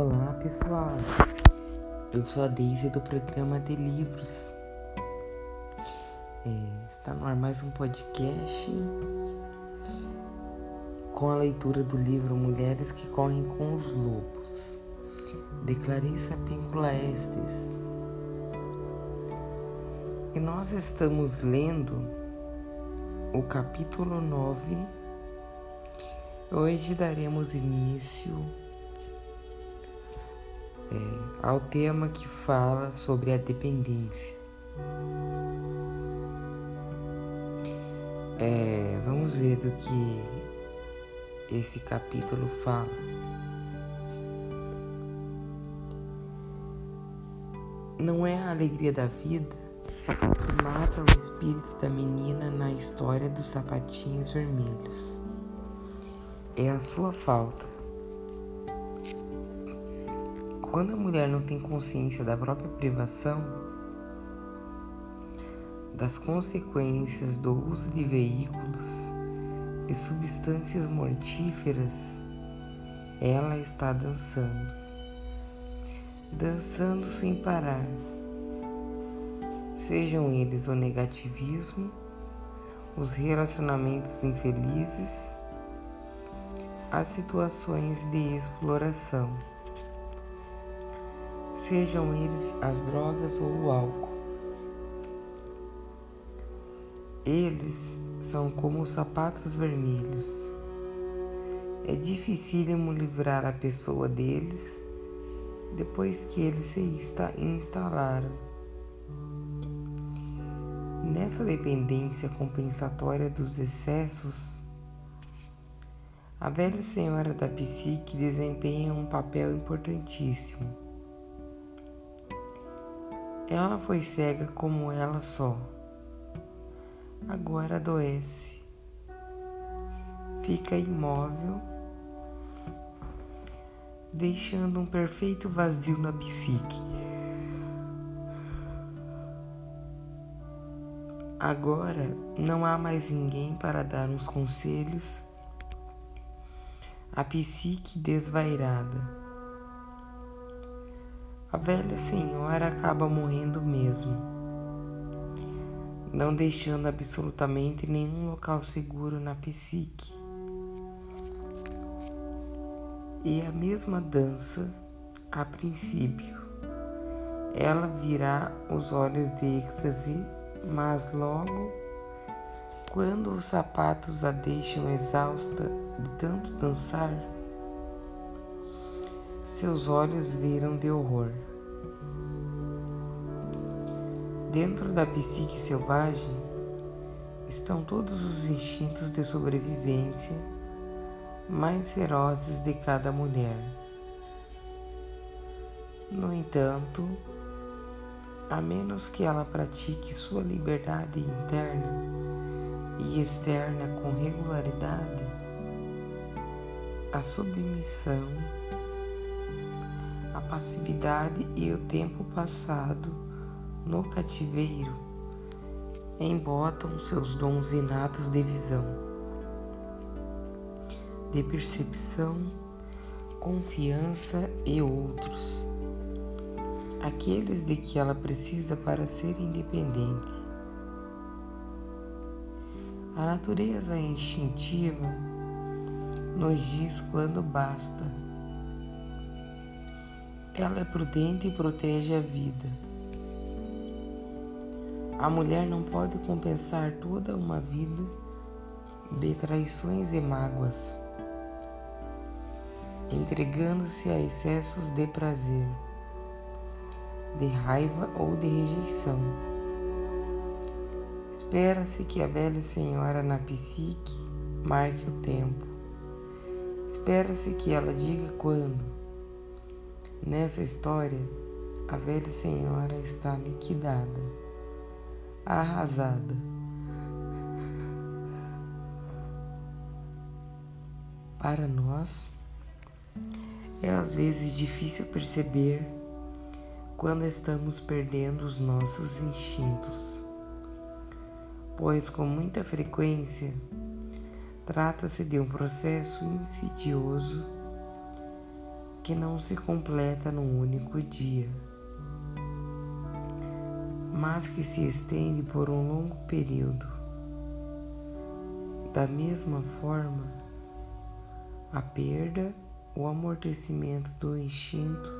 Olá pessoal, eu sou a Daisy do programa de livros. É, está no ar mais um podcast com a leitura do livro Mulheres que Correm com os Lobos, de Clarissa Píncula Estes. E nós estamos lendo o capítulo 9. Hoje daremos início é, ao tema que fala sobre a dependência. É, vamos ver do que esse capítulo fala. Não é a alegria da vida que mata o espírito da menina na história dos sapatinhos vermelhos. É a sua falta quando a mulher não tem consciência da própria privação, das consequências do uso de veículos e substâncias mortíferas, ela está dançando, dançando sem parar. Sejam eles o negativismo, os relacionamentos infelizes, as situações de exploração sejam eles as drogas ou o álcool. Eles são como os sapatos vermelhos. É dificílimo livrar a pessoa deles depois que eles se instalaram. Nessa dependência compensatória dos excessos, a velha senhora da psique desempenha um papel importantíssimo. Ela foi cega como ela só. Agora adoece. Fica imóvel, deixando um perfeito vazio na psique. Agora não há mais ninguém para dar uns conselhos. A psique desvairada a velha senhora acaba morrendo mesmo, não deixando absolutamente nenhum local seguro na psique. E a mesma dança, a princípio, ela virá os olhos de êxtase, mas logo, quando os sapatos a deixam exausta de tanto dançar, seus olhos viram de horror. Dentro da psique selvagem estão todos os instintos de sobrevivência mais ferozes de cada mulher. No entanto, a menos que ela pratique sua liberdade interna e externa com regularidade, a submissão a passividade e o tempo passado no cativeiro embotam seus dons inatos de visão, de percepção, confiança e outros, aqueles de que ela precisa para ser independente. A natureza instintiva nos diz quando basta ela é prudente e protege a vida. A mulher não pode compensar toda uma vida de traições e mágoas, entregando-se a excessos de prazer, de raiva ou de rejeição. Espera-se que a velha senhora na psique marque o tempo. Espera-se que ela diga quando Nessa história, a velha senhora está liquidada, arrasada. Para nós, é às vezes difícil perceber quando estamos perdendo os nossos instintos, pois com muita frequência trata-se de um processo insidioso que não se completa num único dia, mas que se estende por um longo período. Da mesma forma, a perda, o amortecimento do instinto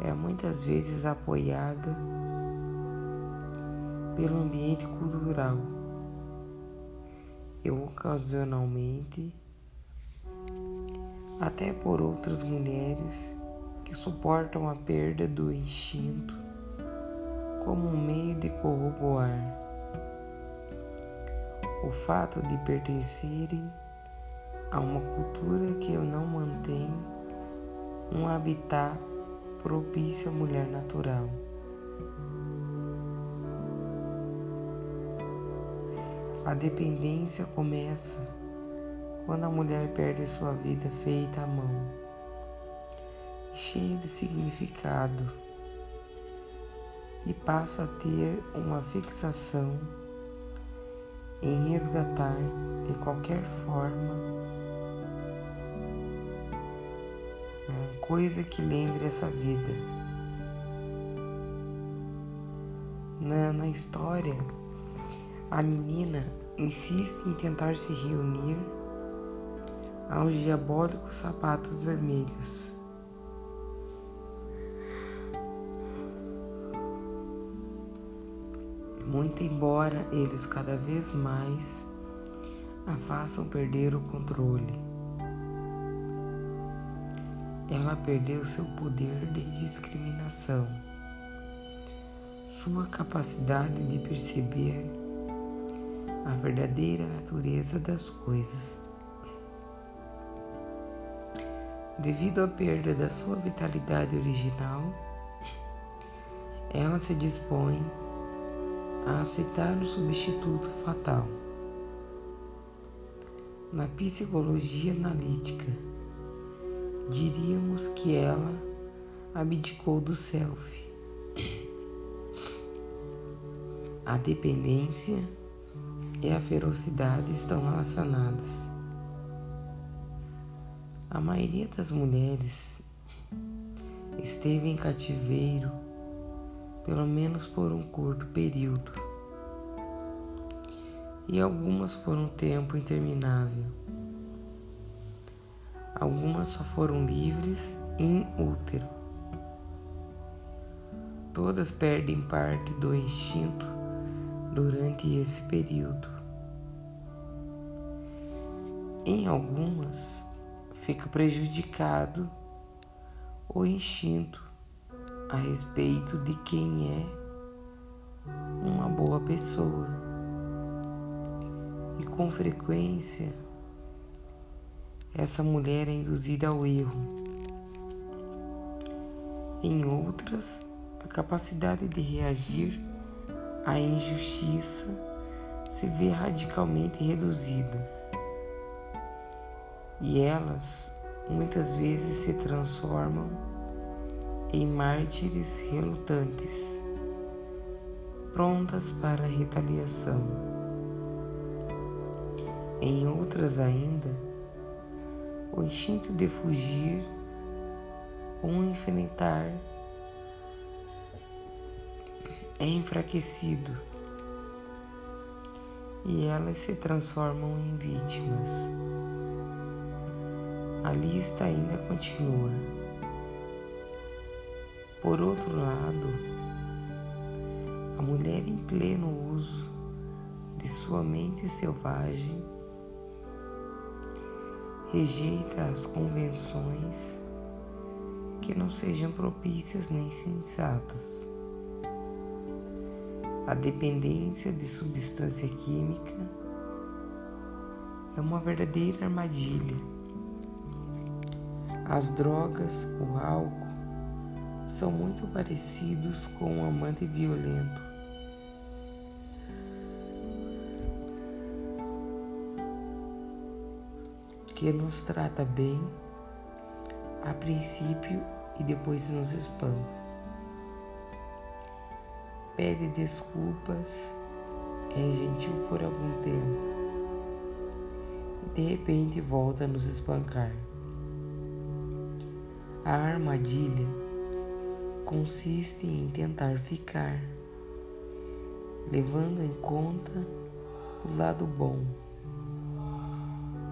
é muitas vezes apoiada pelo ambiente cultural e ocasionalmente até por outras mulheres que suportam a perda do instinto como um meio de corroborar o fato de pertencerem a uma cultura que não mantém um habitat propício à mulher natural. A dependência começa quando a mulher perde sua vida feita à mão, cheia de significado, e passa a ter uma fixação em resgatar de qualquer forma coisa que lembre essa vida. Na, na história, a menina insiste em tentar se reunir aos diabólicos sapatos vermelhos. Muito embora eles cada vez mais a façam perder o controle. Ela perdeu seu poder de discriminação, sua capacidade de perceber a verdadeira natureza das coisas. Devido à perda da sua vitalidade original, ela se dispõe a aceitar o substituto fatal. Na psicologia analítica, diríamos que ela abdicou do self. A dependência e a ferocidade estão relacionadas. A maioria das mulheres esteve em cativeiro pelo menos por um curto período e algumas por um tempo interminável. Algumas só foram livres em útero. Todas perdem parte do instinto durante esse período. Em algumas, fica prejudicado o instinto a respeito de quem é uma boa pessoa. E com frequência, essa mulher é induzida ao erro. Em outras, a capacidade de reagir à injustiça se vê radicalmente reduzida e elas muitas vezes se transformam em mártires relutantes, prontas para a retaliação. Em outras ainda, o instinto de fugir ou enfrentar é enfraquecido e elas se transformam em vítimas. A lista ainda continua. Por outro lado, a mulher em pleno uso de sua mente selvagem rejeita as convenções que não sejam propícias nem sensatas. A dependência de substância química é uma verdadeira armadilha as drogas, o álcool, são muito parecidos com um amante violento. Que nos trata bem a princípio e depois nos espanca. Pede desculpas, é gentil por algum tempo e de repente volta a nos espancar. A armadilha consiste em tentar ficar, levando em conta o lado bom,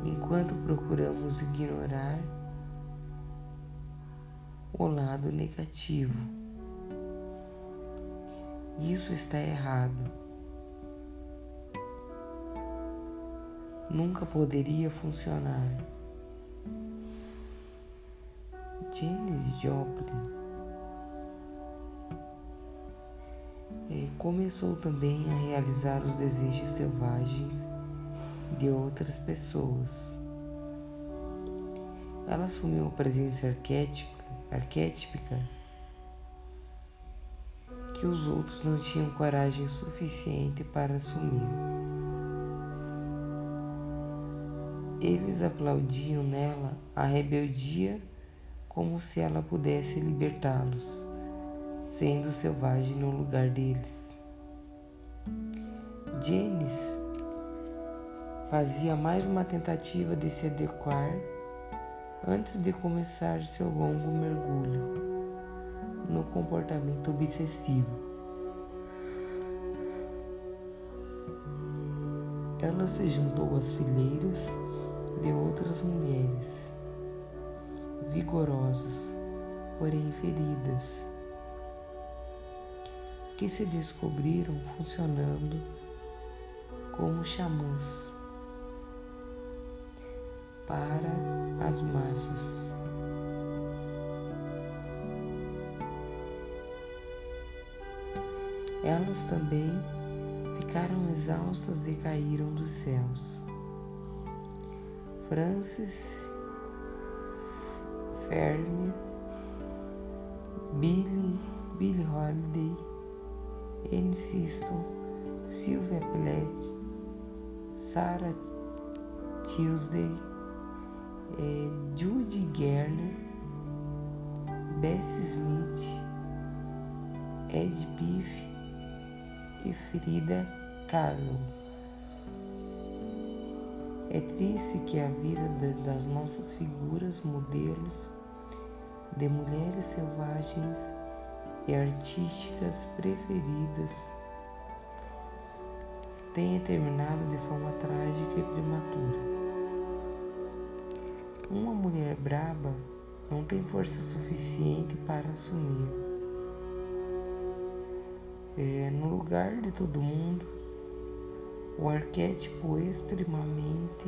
enquanto procuramos ignorar o lado negativo. Isso está errado. Nunca poderia funcionar. Janis Joplin é, começou também a realizar os desejos selvagens de outras pessoas. Ela assumiu a presença arquétipica, arquétipica que os outros não tinham coragem suficiente para assumir. Eles aplaudiam nela a rebeldia como se ela pudesse libertá-los, sendo selvagem no lugar deles. Janis fazia mais uma tentativa de se adequar antes de começar seu longo mergulho no comportamento obsessivo. Ela se juntou às fileiras de outras mulheres vigorosas, porém feridas, que se descobriram funcionando como xamãs para as massas. Elas também ficaram exaustas e caíram dos céus. Francis Fermi, Billy, Billy Holiday, Anne Siston, Sylvia Plath, Sarah Tuesday, eh, Judy Garner, Bessie Smith, Ed Beef e Frida Kahlo. É triste que a vida das nossas figuras, modelos, de mulheres selvagens e artísticas preferidas tenha terminado de forma trágica e prematura. Uma mulher braba não tem força suficiente para assumir. É, no lugar de todo mundo, o arquétipo extremamente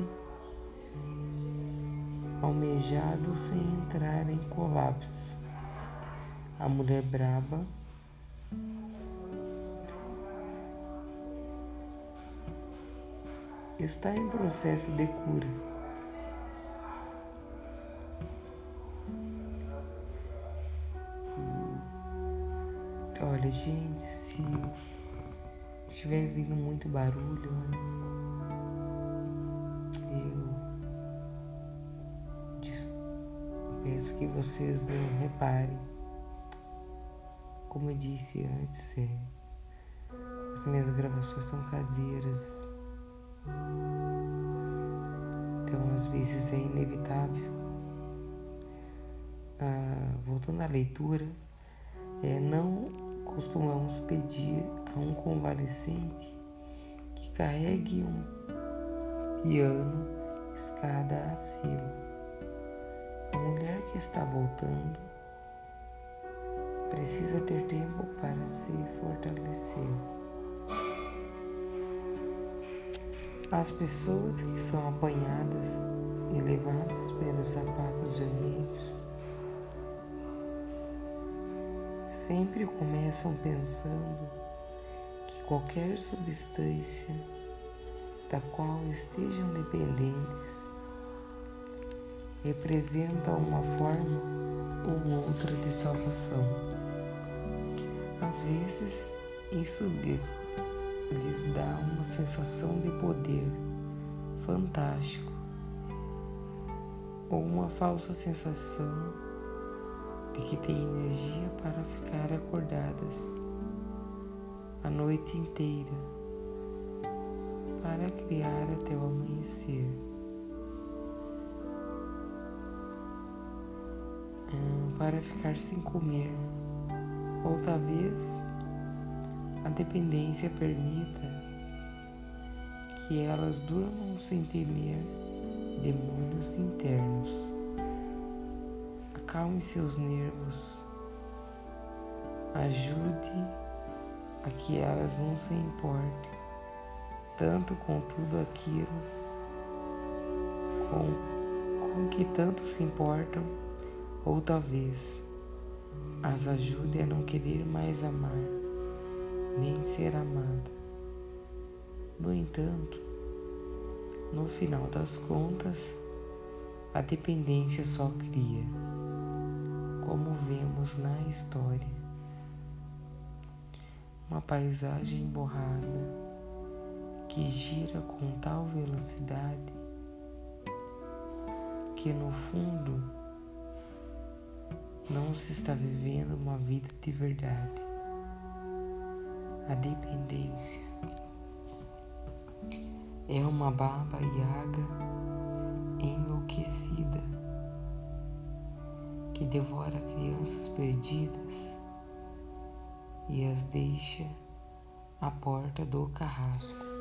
almejado sem entrar em colapso. A mulher braba está em processo de cura. Olha, gente, se estiver vindo muito barulho, peço que vocês não reparem. Como eu disse antes, é, as minhas gravações são caseiras. Então, às vezes é inevitável. Ah, voltando à leitura, é, não costumamos pedir a um convalescente que carregue um piano escada acima. Mulher que está voltando precisa ter tempo para se fortalecer. As pessoas que são apanhadas e levadas pelos sapatos vermelhos sempre começam pensando que qualquer substância da qual estejam dependentes representa uma forma ou outra de salvação. Às vezes, isso lhes, lhes dá uma sensação de poder fantástico ou uma falsa sensação de que têm energia para ficar acordadas a noite inteira para criar até o amanhecer. Para ficar sem comer, ou talvez a dependência permita que elas durmam sem temer demônios internos. Acalme seus nervos, ajude a que elas não se importem tanto com tudo aquilo com, com que tanto se importam, ou talvez as ajude a não querer mais amar, nem ser amada. No entanto, no final das contas, a dependência só cria, como vemos na história, uma paisagem borrada que gira com tal velocidade que no fundo não se está vivendo uma vida de verdade. A dependência é uma baba yaga enlouquecida que devora crianças perdidas e as deixa à porta do carrasco.